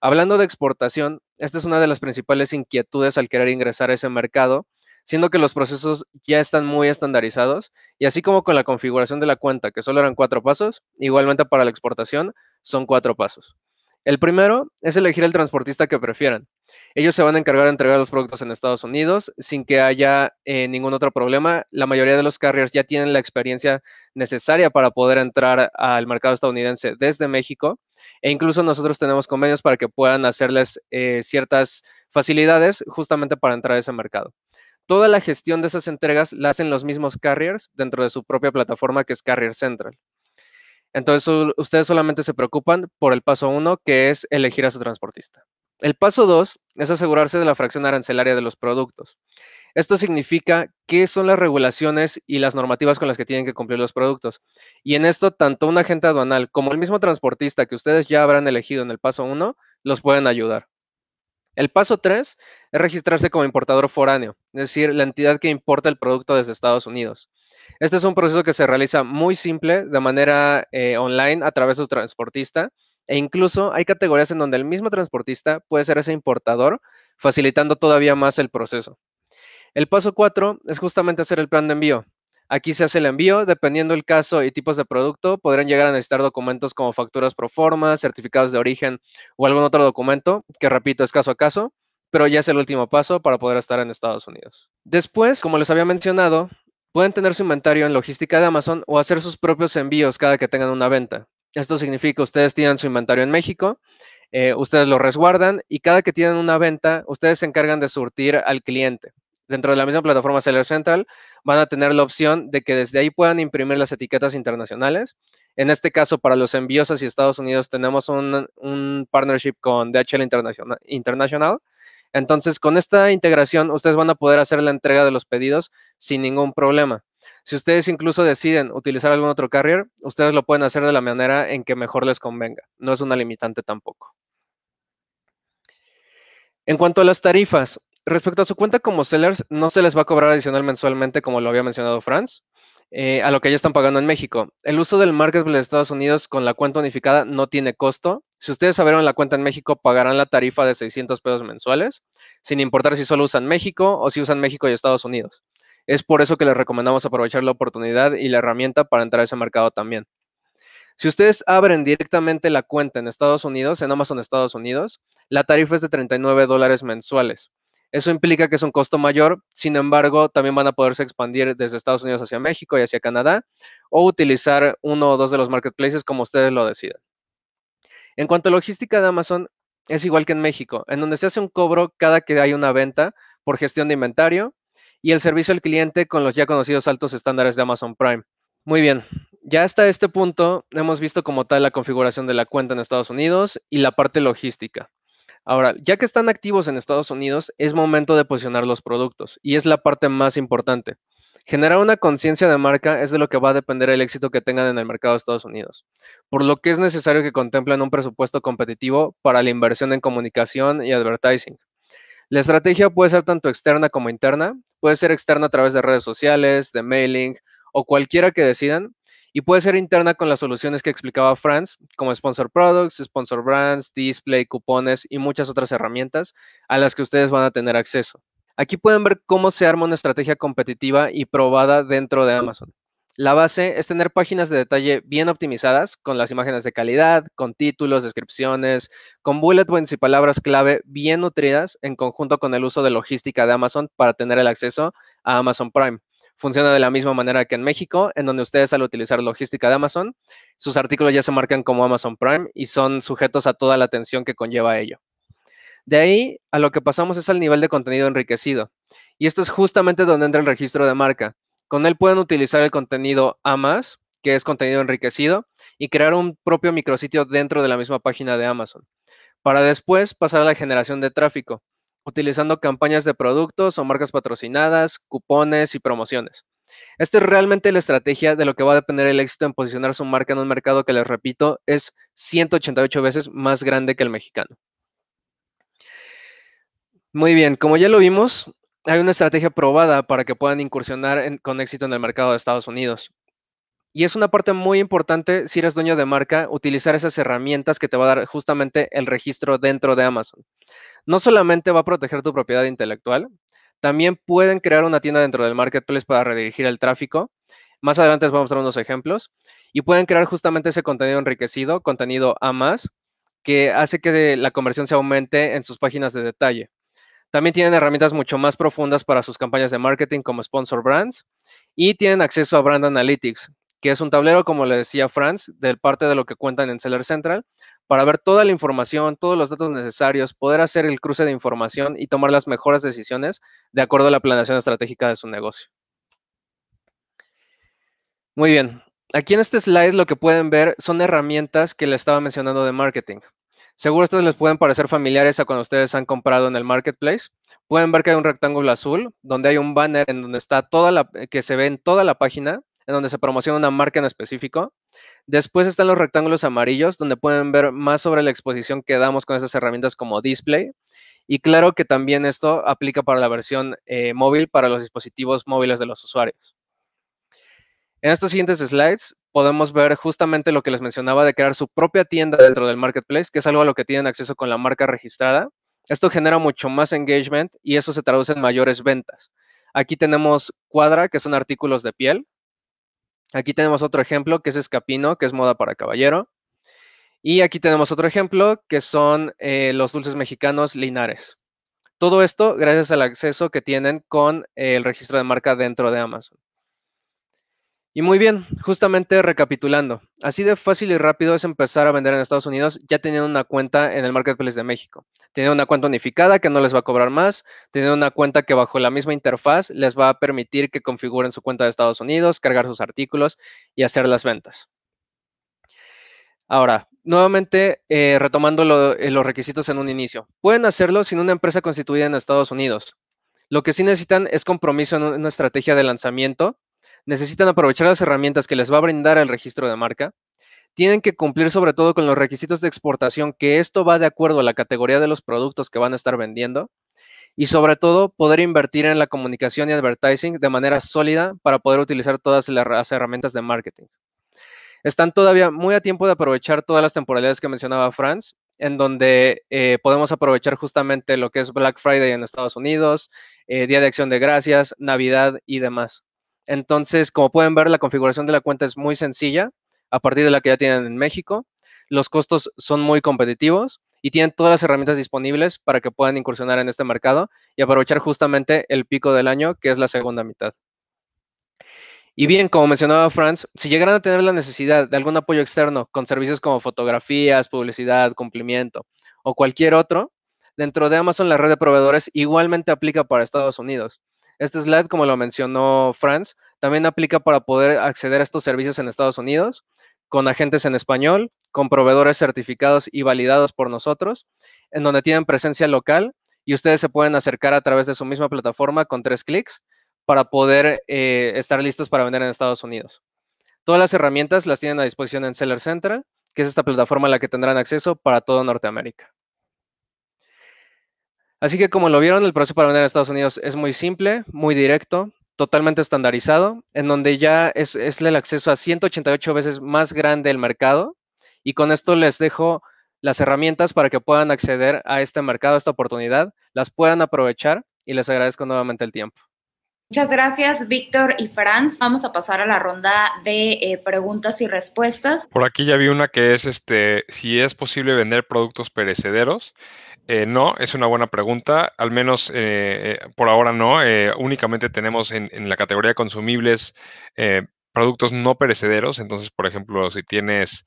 Hablando de exportación, esta es una de las principales inquietudes al querer ingresar a ese mercado, siendo que los procesos ya están muy estandarizados y así como con la configuración de la cuenta, que solo eran cuatro pasos, igualmente para la exportación son cuatro pasos. El primero es elegir el transportista que prefieran. Ellos se van a encargar de entregar los productos en Estados Unidos sin que haya eh, ningún otro problema. La mayoría de los carriers ya tienen la experiencia necesaria para poder entrar al mercado estadounidense desde México e incluso nosotros tenemos convenios para que puedan hacerles eh, ciertas facilidades justamente para entrar a ese mercado. Toda la gestión de esas entregas la hacen los mismos carriers dentro de su propia plataforma que es Carrier Central. Entonces, ustedes solamente se preocupan por el paso uno, que es elegir a su transportista. El paso dos es asegurarse de la fracción arancelaria de los productos. Esto significa qué son las regulaciones y las normativas con las que tienen que cumplir los productos. Y en esto, tanto un agente aduanal como el mismo transportista que ustedes ya habrán elegido en el paso uno, los pueden ayudar. El paso 3 es registrarse como importador foráneo, es decir, la entidad que importa el producto desde Estados Unidos. Este es un proceso que se realiza muy simple de manera eh, online a través de su transportista e incluso hay categorías en donde el mismo transportista puede ser ese importador, facilitando todavía más el proceso. El paso 4 es justamente hacer el plan de envío. Aquí se hace el envío, dependiendo del caso y tipos de producto, podrán llegar a necesitar documentos como facturas pro forma, certificados de origen o algún otro documento, que repito, es caso a caso, pero ya es el último paso para poder estar en Estados Unidos. Después, como les había mencionado, pueden tener su inventario en logística de Amazon o hacer sus propios envíos cada que tengan una venta. Esto significa que ustedes tienen su inventario en México, eh, ustedes lo resguardan y cada que tienen una venta, ustedes se encargan de surtir al cliente dentro de la misma plataforma Seller Central, van a tener la opción de que desde ahí puedan imprimir las etiquetas internacionales. En este caso, para los envíos hacia Estados Unidos, tenemos un, partnership con DHL International, International. Entonces, con esta integración, ustedes van a poder hacer la entrega de los pedidos sin ningún problema. Si ustedes incluso deciden utilizar algún otro carrier, ustedes lo pueden hacer de la manera en que mejor les convenga. No es una limitante tampoco. En cuanto a las tarifas, respecto a su cuenta como sellers, no se les va a cobrar adicional mensualmente, como lo había mencionado Franz, eh, a lo que ya están pagando en México. El uso del marketplace de Estados Unidos con la cuenta unificada no tiene costo. Si ustedes abrieron la cuenta en México, pagarán la tarifa de 600 pesos mensuales, sin importar si solo usan México o si usan México y Estados Unidos. Es por eso que les recomendamos aprovechar la oportunidad y la herramienta para entrar a ese mercado también. Si ustedes abren directamente la cuenta en Estados Unidos, en Amazon Estados Unidos, la tarifa es de 39 dólares mensuales. Eso implica que es un costo mayor, sin embargo, también van a poderse expandir desde Estados Unidos hacia México y hacia Canadá o utilizar uno o dos de los marketplaces como ustedes lo decidan. En cuanto a logística de Amazon, es igual que en México, en donde se hace un cobro cada que hay una venta por gestión de inventario y el servicio al cliente con los ya conocidos altos estándares de Amazon Prime. Muy bien, ya hasta este punto hemos visto como tal la configuración de la cuenta en Estados Unidos y la parte logística. Ahora, ya que están activos en Estados Unidos, es momento de posicionar los productos y es la parte más importante. Generar una conciencia de marca es de lo que va a depender el éxito que tengan en el mercado de Estados Unidos, por lo que es necesario que contemplen un presupuesto competitivo para la inversión en comunicación y advertising. La estrategia puede ser tanto externa como interna, puede ser externa a través de redes sociales, de mailing o cualquiera que decidan, y puede ser interna con las soluciones que explicaba Franz, como Sponsor Products, Sponsor Brands, Display, cupones y muchas otras herramientas a las que ustedes van a tener acceso. Aquí pueden ver cómo se arma una estrategia competitiva y probada dentro de Amazon. La base es tener páginas de detalle bien optimizadas, con las imágenes de calidad, con títulos, descripciones, con bullet points y palabras clave bien nutridas en conjunto con el uso de logística de Amazon para tener el acceso a Amazon Prime Funciona de la misma manera que en México, en donde ustedes al utilizar logística de Amazon, sus artículos ya se marcan como Amazon Prime y son sujetos a toda la atención que conlleva ello. De ahí a lo que pasamos es al nivel de contenido enriquecido. Y esto es justamente donde entra el registro de marca. Con él pueden utilizar el contenido A que es contenido enriquecido, y crear un propio micrositio dentro de la misma página de Amazon, para después pasar a la generación de tráfico, utilizando campañas de productos o marcas patrocinadas, cupones y promociones. Esta es realmente la estrategia de lo que va a depender el éxito en posicionar su marca en un mercado que, les repito, es 188 veces más grande que el mexicano. Muy bien, como ya lo vimos, hay una estrategia probada para que puedan incursionar con éxito en el mercado de Estados Unidos. Y es una parte muy importante, si eres dueño de marca, utilizar esas herramientas que te va a dar justamente el registro dentro de Amazon. No solamente va a proteger tu propiedad intelectual, también pueden crear una tienda dentro del marketplace para redirigir el tráfico. Más adelante les voy a mostrar unos ejemplos. Y pueden crear justamente ese contenido enriquecido, contenido a más, que hace que la conversión se aumente en sus páginas de detalle. También tienen herramientas mucho más profundas para sus campañas de marketing como Sponsor Brands y tienen acceso a Brand Analytics, que es un tablero, como le decía Franz, de parte de lo que cuentan en Seller Central, para ver toda la información, todos los datos necesarios, poder hacer el cruce de información y tomar las mejores decisiones de acuerdo a la planeación estratégica de su negocio. Muy bien. Aquí en este slide lo que pueden ver son herramientas que le estaba mencionando de marketing. Seguro estos les pueden parecer familiares a cuando ustedes han comprado en el marketplace. Pueden ver que hay un rectángulo azul donde hay un banner en donde está toda la que se ve en toda la página, en donde se promociona una marca en específico. Después están los rectángulos amarillos donde pueden ver más sobre la exposición que damos con esas herramientas como display. Y claro que también esto aplica para la versión eh, móvil para los dispositivos móviles de los usuarios. En estos siguientes slides podemos ver justamente lo que les mencionaba de crear su propia tienda dentro del marketplace, que es algo a lo que tienen acceso con la marca registrada. Esto genera mucho más engagement y eso se traduce en mayores ventas. Aquí tenemos Cuadra, que son artículos de piel. Aquí tenemos otro ejemplo, que es Escapino, que es moda para caballero. Y aquí tenemos otro ejemplo, que son eh, los dulces mexicanos Linares. Todo esto gracias al acceso que tienen con el registro de marca dentro de Amazon. Y muy bien, justamente recapitulando, así de fácil y rápido es empezar a vender en Estados Unidos ya teniendo una cuenta en el Marketplace de México. Teniendo una cuenta unificada que no les va a cobrar más, teniendo una cuenta que bajo la misma interfaz les va a permitir que configuren su cuenta de Estados Unidos, cargar sus artículos y hacer las ventas. Ahora, nuevamente, eh, retomando eh, los requisitos en un inicio. Pueden hacerlo sin una empresa constituida en Estados Unidos. Lo que sí necesitan es compromiso en una estrategia de lanzamiento necesitan aprovechar las herramientas que les va a brindar el registro de marca. Tienen que cumplir sobre todo con los requisitos de exportación, que esto va de acuerdo a la categoría de los productos que van a estar vendiendo. Y sobre todo, poder invertir en la comunicación y advertising de manera sólida para poder utilizar todas las herramientas de marketing. Están todavía muy a tiempo de aprovechar todas las temporalidades que mencionaba Franz, en donde eh, podemos aprovechar justamente lo que es Black Friday en Estados Unidos, eh, Día de Acción de Gracias, Navidad y demás. Entonces, como pueden ver, la configuración de la cuenta es muy sencilla, a partir de la que ya tienen en México. Los costos son muy competitivos y tienen todas las herramientas disponibles para que puedan incursionar en este mercado y aprovechar justamente el pico del año, que es la segunda mitad. Y bien, como mencionaba Franz, si llegaran a tener la necesidad de algún apoyo externo con servicios como fotografías, publicidad, cumplimiento o cualquier otro, dentro de Amazon la red de proveedores igualmente aplica para Estados Unidos. Este slide, como lo mencionó Franz, también aplica para poder acceder a estos servicios en Estados Unidos, con agentes en español, con proveedores certificados y validados por nosotros, en donde tienen presencia local y ustedes se pueden acercar a través de su misma plataforma con tres clics para poder eh, estar listos para vender en Estados Unidos. Todas las herramientas las tienen a disposición en Seller Central, que es esta plataforma a la que tendrán acceso para todo Norteamérica. Así que como lo vieron, el proceso para vender en Estados Unidos es muy simple, muy directo, totalmente estandarizado, en donde ya es, el acceso a 188 veces más grande el mercado. Y con esto les dejo las herramientas para que puedan acceder a este mercado, a esta oportunidad, las puedan aprovechar y les agradezco nuevamente el tiempo. Muchas gracias, Víctor y Franz. Vamos a pasar a la ronda de eh, preguntas y respuestas. Por aquí ya vi una que es este, si es posible vender productos perecederos. Eh, no, es una buena pregunta. Al menos eh, por ahora no. únicamente tenemos en, la categoría consumibles productos no perecederos. Entonces, por ejemplo, si tienes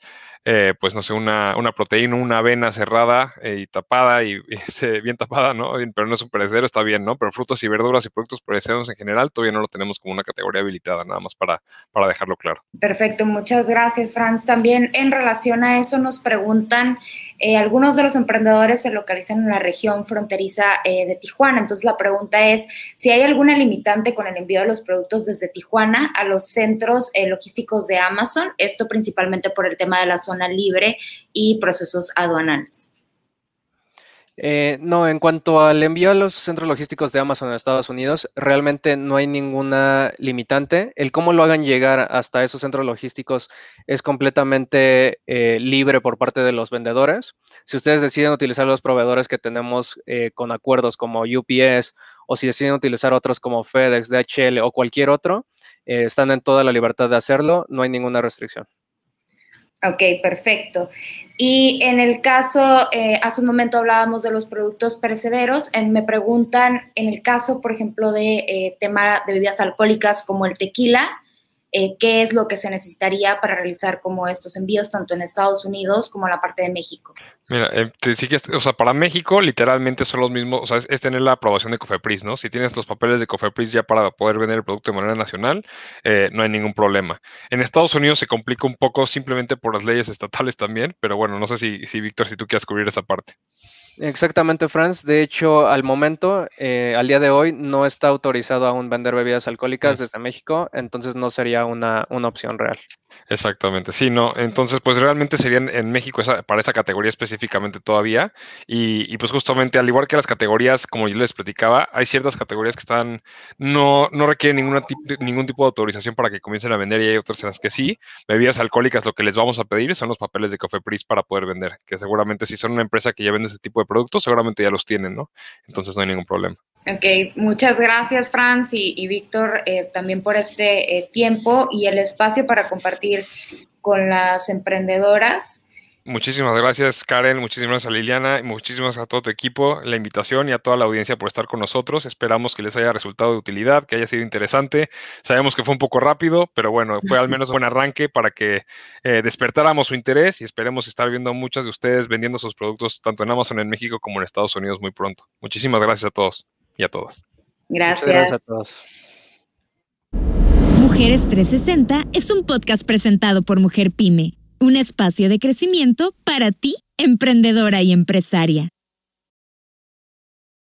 eh, pues no sé, una, una proteína, una avena cerrada eh, y tapada y, bien tapada, ¿no? Pero no es un perecedero, está bien, ¿no? Pero frutas y verduras y productos perecederos en general todavía no lo tenemos como una categoría habilitada, nada más para, para dejarlo claro. Perfecto, muchas gracias, Franz. También en relación a eso nos preguntan, eh, algunos de los emprendedores se localizan en la región fronteriza de Tijuana, entonces la pregunta es si hay alguna limitante con el envío de los productos desde Tijuana a los centros logísticos de Amazon, esto principalmente por el tema de la zona libre y procesos aduanales. Eh, no, en cuanto al envío a los centros logísticos de Amazon en Estados Unidos, realmente no hay ninguna limitante. El cómo lo hagan llegar hasta esos centros logísticos es completamente eh, libre por parte de los vendedores. Si ustedes deciden utilizar los proveedores que tenemos eh, con acuerdos como UPS o si deciden utilizar otros como FedEx, DHL o cualquier otro, están en toda la libertad de hacerlo, no hay ninguna restricción. Ok, perfecto. Y en el caso, eh, hace un momento hablábamos de los productos perecederos, me preguntan, en el caso, por ejemplo, de eh, tema de bebidas alcohólicas como el tequila, eh, qué es lo que se necesitaría para realizar como estos envíos tanto en Estados Unidos como en la parte de México. Mira, eh, o sea, para México literalmente son los mismos, o sea, es, tener la aprobación de Cofepris, ¿no? Si tienes los papeles de Cofepris ya para poder vender el producto de manera nacional, eh, no hay ningún problema. En Estados Unidos se complica un poco simplemente por las leyes estatales también, pero bueno, no sé si, si Víctor, si tú quieres cubrir esa parte. Exactamente, Franz. De hecho, al momento, eh, al día de hoy, no está autorizado aún vender bebidas alcohólicas desde México, entonces no sería una, una opción real. Exactamente, sí, no. Entonces, pues realmente serían en México para esa categoría específicamente todavía. Y, pues justamente, al igual que las categorías, como yo les platicaba, hay ciertas categorías que están, no, no requieren ninguna ningún tipo de autorización para que comiencen a vender y hay otras en las que sí. Bebidas alcohólicas, lo que les vamos a pedir son los papeles de Cofepris para poder vender, que seguramente si son una empresa que ya vende ese tipo de productos, seguramente ya los tienen, ¿no? Entonces no hay ningún problema. Ok, muchas gracias Franz y, Víctor eh, también por este eh, tiempo y el espacio para compartir con las emprendedoras. Muchísimas gracias Karen, muchísimas gracias a Liliana y muchísimas gracias a todo tu equipo, la invitación y a toda la audiencia por estar con nosotros. Esperamos que les haya resultado de utilidad, que haya sido interesante. Sabemos que fue un poco rápido, pero bueno, fue al menos un buen arranque para que eh, despertáramos su interés y esperemos estar viendo muchas de ustedes vendiendo sus productos tanto en Amazon en México como en Estados Unidos muy pronto. Muchísimas gracias a todos y a todas. Gracias. gracias a todos. Mujeres 360 es un podcast presentado por Mujer Pyme, un espacio de crecimiento para ti, emprendedora y empresaria.